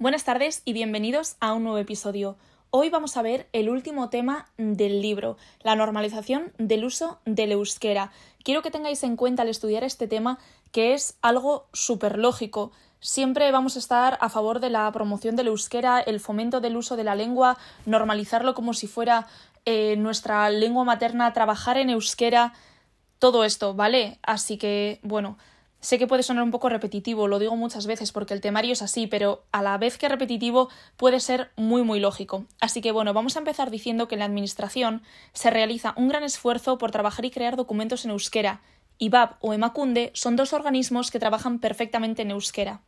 Buenas tardes y bienvenidos a un nuevo episodio. Hoy vamos a ver el último tema del libro, la normalización del uso del euskera. Quiero que tengáis en cuenta al estudiar este tema que es algo súper lógico. Siempre vamos a estar a favor de la promoción del euskera, el fomento del uso de la lengua, normalizarlo como si fuera eh, nuestra lengua materna, trabajar en euskera, todo esto, ¿vale? Así que, bueno, Sé que puede sonar un poco repetitivo, lo digo muchas veces porque el temario es así, pero a la vez que repetitivo puede ser muy muy lógico. Así que bueno, vamos a empezar diciendo que en la Administración se realiza un gran esfuerzo por trabajar y crear documentos en euskera. IBAB o Emakunde son dos organismos que trabajan perfectamente en euskera.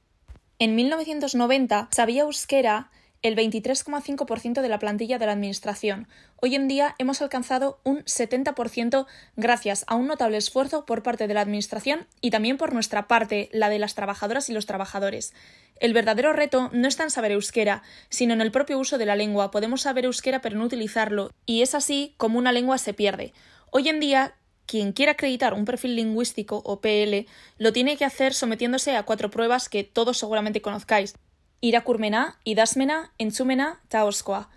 En 1990 sabía euskera el 23,5% de la plantilla de la Administración. Hoy en día hemos alcanzado un 70% gracias a un notable esfuerzo por parte de la Administración y también por nuestra parte, la de las trabajadoras y los trabajadores. El verdadero reto no está en saber euskera, sino en el propio uso de la lengua. Podemos saber euskera pero no utilizarlo, y es así como una lengua se pierde. Hoy en día quien quiera acreditar un perfil lingüístico o PL lo tiene que hacer sometiéndose a cuatro pruebas que todos seguramente conozcáis irakurmena, idasmena, entzumena, taoskoa.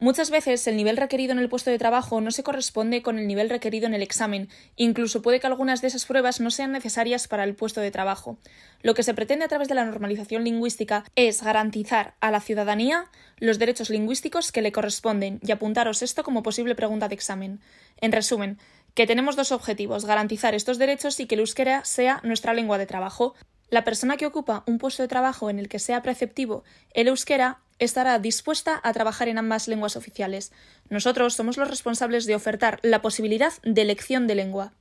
Muchas veces el nivel requerido en el puesto de trabajo no se corresponde con el nivel requerido en el examen, incluso puede que algunas de esas pruebas no sean necesarias para el puesto de trabajo. Lo que se pretende a través de la normalización lingüística es garantizar a la ciudadanía los derechos lingüísticos que le corresponden y apuntaros esto como posible pregunta de examen. En resumen, que tenemos dos objetivos, garantizar estos derechos y que el euskera sea nuestra lengua de trabajo. La persona que ocupa un puesto de trabajo en el que sea preceptivo el euskera estará dispuesta a trabajar en ambas lenguas oficiales. Nosotros somos los responsables de ofertar la posibilidad de elección de lengua.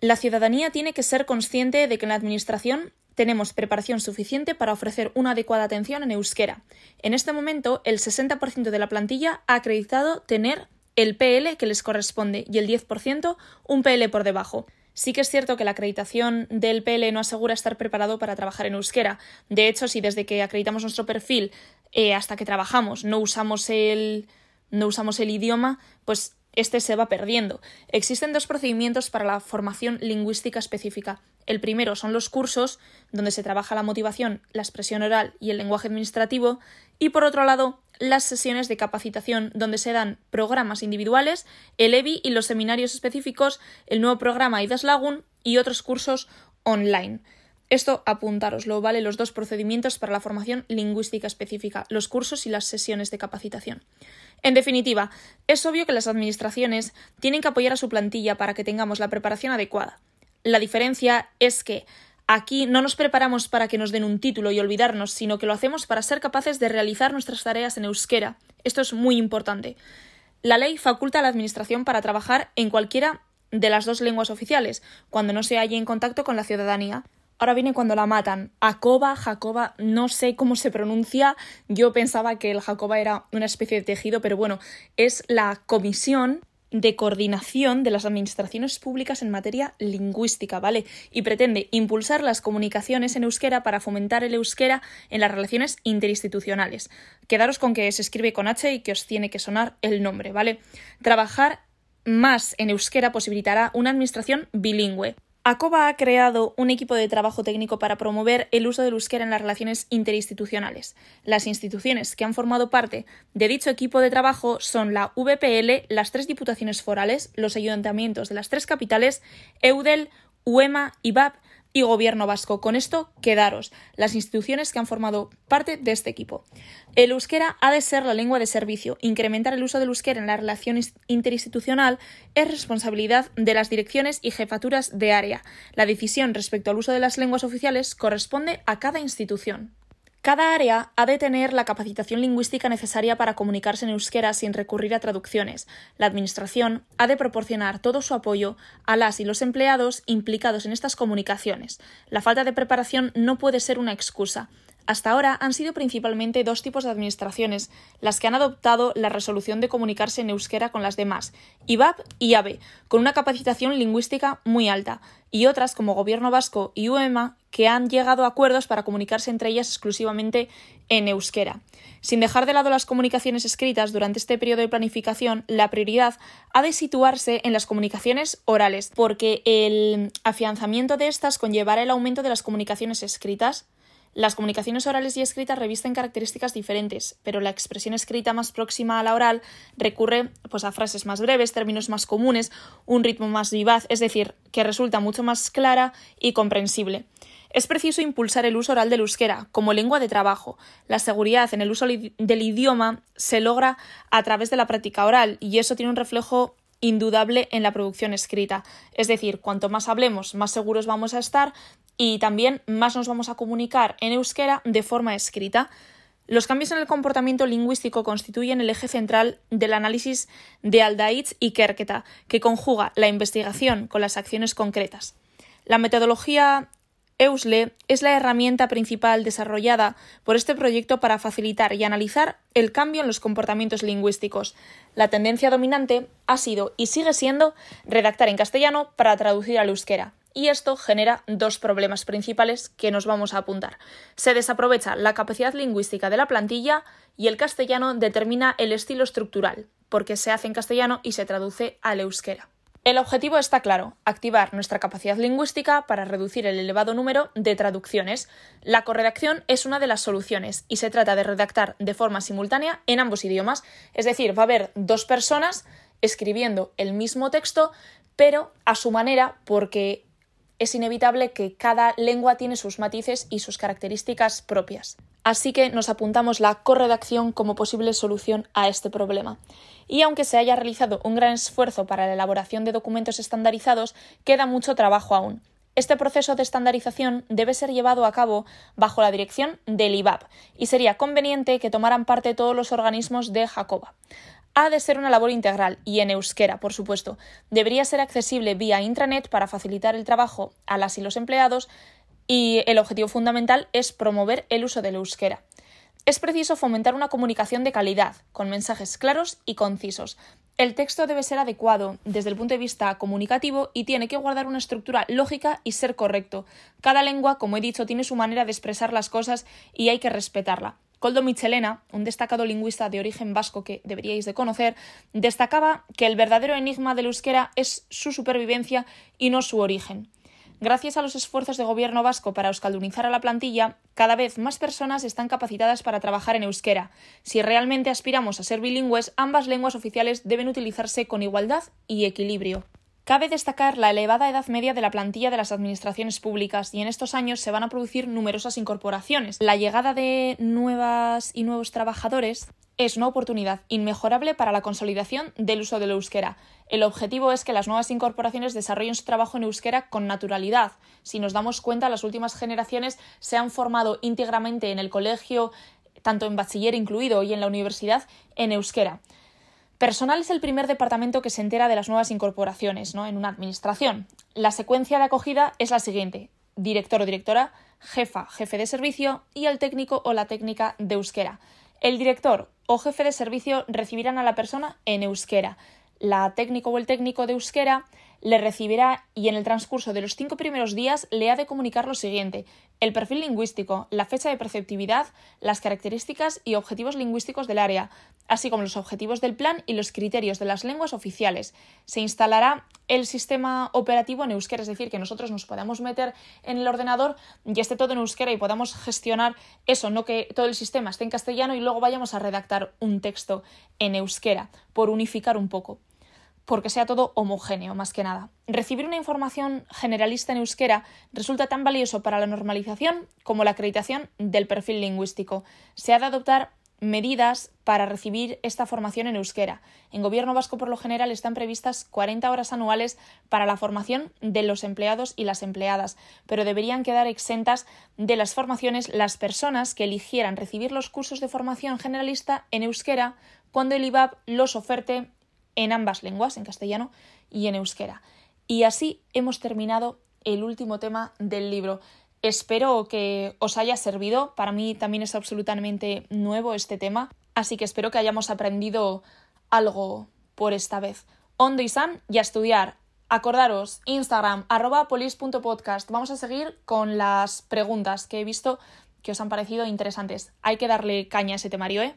La ciudadanía tiene que ser consciente de que en la Administración tenemos preparación suficiente para ofrecer una adecuada atención en euskera. En este momento, el 60% de la plantilla ha acreditado tener el PL que les corresponde y el 10% un PL por debajo. Sí que es cierto que la acreditación del PL no asegura estar preparado para trabajar en euskera. De hecho, si desde que acreditamos nuestro perfil eh, hasta que trabajamos no usamos el no usamos el idioma, pues este se va perdiendo. Existen dos procedimientos para la formación lingüística específica. El primero son los cursos, donde se trabaja la motivación, la expresión oral y el lenguaje administrativo, y por otro lado, las sesiones de capacitación, donde se dan programas individuales, el EBI y los seminarios específicos, el nuevo programa IDAS Lagun y otros cursos online. Esto apuntároslo, ¿vale? Los dos procedimientos para la formación lingüística específica, los cursos y las sesiones de capacitación. En definitiva, es obvio que las administraciones tienen que apoyar a su plantilla para que tengamos la preparación adecuada. La diferencia es que Aquí no nos preparamos para que nos den un título y olvidarnos, sino que lo hacemos para ser capaces de realizar nuestras tareas en euskera. Esto es muy importante. La ley faculta a la Administración para trabajar en cualquiera de las dos lenguas oficiales, cuando no se halle en contacto con la ciudadanía. Ahora viene cuando la matan. Acoba, Jacoba, no sé cómo se pronuncia. Yo pensaba que el Jacoba era una especie de tejido, pero bueno, es la comisión de coordinación de las administraciones públicas en materia lingüística, ¿vale? Y pretende impulsar las comunicaciones en euskera para fomentar el euskera en las relaciones interinstitucionales. Quedaros con que se escribe con H y que os tiene que sonar el nombre, ¿vale? Trabajar más en euskera posibilitará una administración bilingüe. ACOBA ha creado un equipo de trabajo técnico para promover el uso del euskera en las relaciones interinstitucionales. Las instituciones que han formado parte de dicho equipo de trabajo son la VPL, las tres diputaciones forales, los ayuntamientos de las tres capitales, EUDEL, UEMA, IBAP y Gobierno vasco. Con esto, quedaros las instituciones que han formado parte de este equipo. El euskera ha de ser la lengua de servicio. Incrementar el uso del euskera en la relación interinstitucional es responsabilidad de las direcciones y jefaturas de área. La decisión respecto al uso de las lenguas oficiales corresponde a cada institución. Cada área ha de tener la capacitación lingüística necesaria para comunicarse en euskera sin recurrir a traducciones. La Administración ha de proporcionar todo su apoyo a las y los empleados implicados en estas comunicaciones. La falta de preparación no puede ser una excusa. Hasta ahora han sido principalmente dos tipos de administraciones las que han adoptado la resolución de comunicarse en euskera con las demás, IBAP y AVE, con una capacitación lingüística muy alta, y otras como Gobierno Vasco y UEMA que han llegado a acuerdos para comunicarse entre ellas exclusivamente en euskera. Sin dejar de lado las comunicaciones escritas durante este periodo de planificación, la prioridad ha de situarse en las comunicaciones orales, porque el afianzamiento de estas conllevará el aumento de las comunicaciones escritas Las comunicaciones orales y escritas revisten características diferentes, pero la expresión escrita más próxima a la oral recurre pues, a frases más breves, términos más comunes, un ritmo más vivaz, es decir, que resulta mucho más clara y comprensible. Es preciso impulsar el uso oral del euskera como lengua de trabajo. La seguridad en el uso del idioma se logra a través de la práctica oral y eso tiene un reflejo indudable en la producción escrita. Es decir, cuanto más hablemos, más seguros vamos a estar y también más nos vamos a comunicar en euskera de forma escrita. Los cambios en el comportamiento lingüístico constituyen el eje central del análisis de Aldaitz y Kerketa, que conjuga la investigación con las acciones concretas. La metodología EUSLE es la herramienta principal desarrollada por este proyecto para facilitar y analizar el cambio en los comportamientos lingüísticos. La tendencia dominante ha sido y sigue siendo redactar en castellano para traducir al euskera. Y esto genera dos problemas principales que nos vamos a apuntar. Se desaprovecha la capacidad lingüística de la plantilla y el castellano determina el estilo estructural, porque se hace en castellano y se traduce al euskera. El objetivo está claro, activar nuestra capacidad lingüística para reducir el elevado número de traducciones. La corredacción es una de las soluciones y se trata de redactar de forma simultánea en ambos idiomas, es decir, va a haber dos personas escribiendo el mismo texto, pero a su manera porque es inevitable que cada lengua tiene sus matices y sus características propias. Así que nos apuntamos la corredacción como posible solución a este problema. Y aunque se haya realizado un gran esfuerzo para la elaboración de documentos estandarizados, queda mucho trabajo aún. Este proceso de estandarización debe ser llevado a cabo bajo la dirección del IBAP y sería conveniente que tomaran parte todos los organismos de Jacoba ha de ser una labor integral y en euskera, por supuesto. Debería ser accesible vía intranet para facilitar el trabajo a las y los empleados y el objetivo fundamental es promover el uso del euskera. Es preciso fomentar una comunicación de calidad, con mensajes claros y concisos. El texto debe ser adecuado desde el punto de vista comunicativo y tiene que guardar una estructura lógica y ser correcto. Cada lengua, como he dicho, tiene su manera de expresar las cosas y hay que respetarla. Coldo Michelena, un destacado lingüista de origen vasco que deberíais de conocer, destacaba que el verdadero enigma del euskera es su supervivencia y no su origen. Gracias a los esfuerzos de gobierno vasco para euskaldunizar a la plantilla, cada vez más personas están capacitadas para trabajar en euskera. Si realmente aspiramos a ser bilingües, ambas lenguas oficiales deben utilizarse con igualdad y equilibrio. Cabe destacar la elevada edad media de la plantilla de las administraciones públicas y en estos años se van a producir numerosas incorporaciones. La llegada de nuevas y nuevos trabajadores es una oportunidad inmejorable para la consolidación del uso del euskera. El objetivo es que las nuevas incorporaciones desarrollen su trabajo en euskera con naturalidad. Si nos damos cuenta, las últimas generaciones se han formado íntegramente en el colegio, tanto en bachiller incluido y en la universidad, en euskera. Personal es el primer departamento que se entera de las nuevas incorporaciones ¿no? en una administración. La secuencia de acogida es la siguiente. Director o directora, jefa, jefe de servicio y el técnico o la técnica de euskera. El director o jefe de servicio recibirán a la persona en euskera. La técnico o el técnico de euskera le recibirá y en el transcurso de los cinco primeros días le ha de comunicar lo siguiente el perfil lingüístico, la fecha de preceptividad, las características y objetivos lingüísticos del área, así como los objetivos del plan y los criterios de las lenguas oficiales. Se instalará el sistema operativo en euskera, es decir, que nosotros nos podamos meter en el ordenador y esté todo en euskera y podamos gestionar eso, no que todo el sistema esté en castellano y luego vayamos a redactar un texto en euskera, por unificar un poco porque sea todo homogéneo, más que nada. Recibir una información generalista en euskera resulta tan valioso para la normalización como la acreditación del perfil lingüístico. Se ha de adoptar medidas para recibir esta formación en euskera. En Gobierno vasco, por lo general, están previstas 40 horas anuales para la formación de los empleados y las empleadas, pero deberían quedar exentas de las formaciones las personas que eligieran recibir los cursos de formación generalista en euskera cuando el IBAB los oferte en ambas lenguas, en castellano y en euskera. Y así hemos terminado el último tema del libro. Espero que os haya servido. Para mí también es absolutamente nuevo este tema, así que espero que hayamos aprendido algo por esta vez. Ondo y San y a estudiar. Acordaros, Instagram, arroba polis.podcast. Vamos a seguir con las preguntas que he visto que os han parecido interesantes. Hay que darle caña a ese temario, ¿eh?